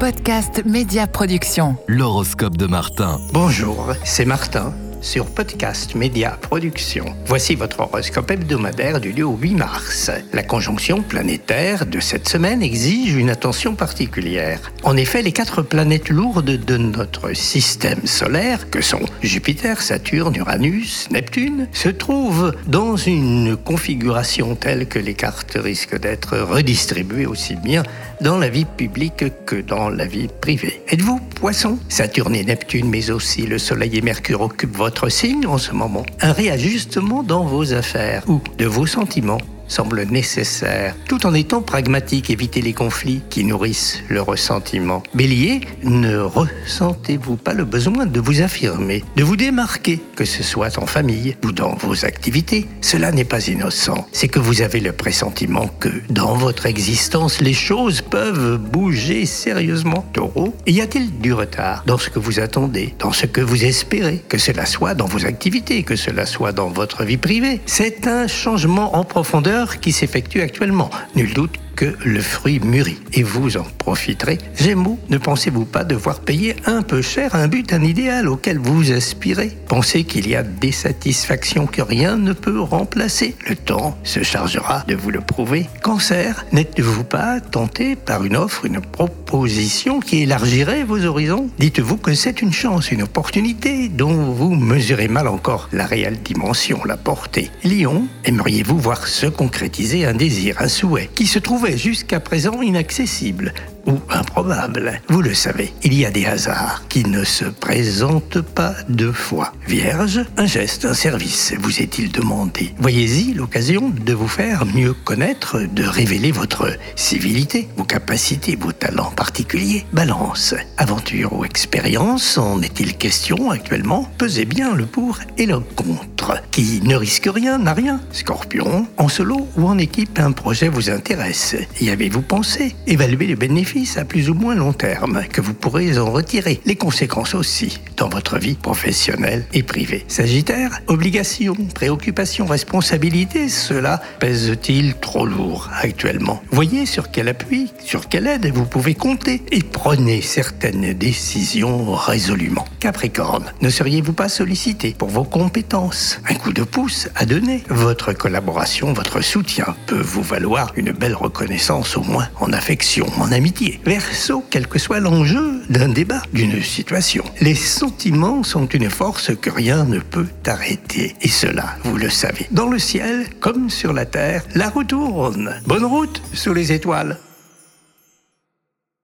Podcast Média Production. L'horoscope de Martin. Bonjour, c'est Martin sur Podcast Média Production. Voici votre horoscope hebdomadaire du lieu au 8 mars. La conjonction planétaire de cette semaine exige une attention particulière. En effet, les quatre planètes lourdes de notre système solaire, que sont Jupiter, Saturne, Uranus, Neptune, se trouvent dans une configuration telle que les cartes risquent d'être redistribuées aussi bien dans la vie publique que dans la vie privée. Êtes-vous poisson? Saturne et Neptune, mais aussi le Soleil et Mercure occupent votre signe en ce moment. Un réajustement dans vos affaires ou de vos sentiments semble nécessaire, tout en étant pragmatique, éviter les conflits qui nourrissent le ressentiment. Bélier, ne ressentez-vous pas le besoin de vous affirmer, de vous démarquer, que ce soit en famille ou dans vos activités? Cela n'est pas innocent, c'est que vous avez le pressentiment que dans votre existence, les choses peuvent bouger sérieusement. Taureau, y a-t-il du retard dans ce que vous attendez, dans ce que vous espérez, que cela soit dans vos activités, que cela soit dans votre vie privée? C'est un changement en profondeur qui s'effectue actuellement. Nul doute que le fruit mûrit et vous en profiterez. Gémeaux, ne pensez-vous pas devoir payer un peu cher un but, un idéal auquel vous aspirez? Pensez qu'il y a des satisfactions que rien ne peut remplacer. Le temps se chargera de vous le prouver. Cancer, n'êtes-vous pas tenté par une offre, une proposition qui élargirait vos horizons? Dites-vous que c'est une chance, une opportunité dont vous mesurez mal encore la réelle dimension, la portée. Lion, aimeriez-vous voir se concrétiser un désir, un souhait qui se trouvait jusqu'à présent inaccessible ou improbable. Vous le savez, il y a des hasards qui ne se présentent pas deux fois. Vierge, un geste, un service vous est-il demandé Voyez-y l'occasion de vous faire mieux connaître, de révéler votre civilité, vos capacités, vos talents particuliers. Balance, aventure ou expérience, en est-il question actuellement? Pesez bien le pour et le contre. Qui ne risque rien n'a rien. Scorpion, en solo ou en équipe, un projet vous intéresse. Y avez-vous pensé Évaluez les bénéfices à plus ou moins long terme que vous pourrez en retirer? Les conséquences aussi dans votre vie professionnelle et privée. Sagittaire, obligations, préoccupations, responsabilités, cela pèse-t-il trop lourd actuellement? Voyez sur quel appui, sur quelle aide vous pouvez compter et prenez certaines décisions résolument. Capricorne, ne seriez-vous pas sollicité pour vos compétences? Un coup de pouce à donner Votre collaboration, votre soutien peut vous valoir une belle reconnaissance au moins en affection, en amitié Verso, quel que soit l'enjeu d'un débat, d'une situation. Les sentiments sont une force que rien ne peut arrêter. Et cela, vous le savez. Dans le ciel, comme sur la terre, la route tourne. Bonne route sous les étoiles.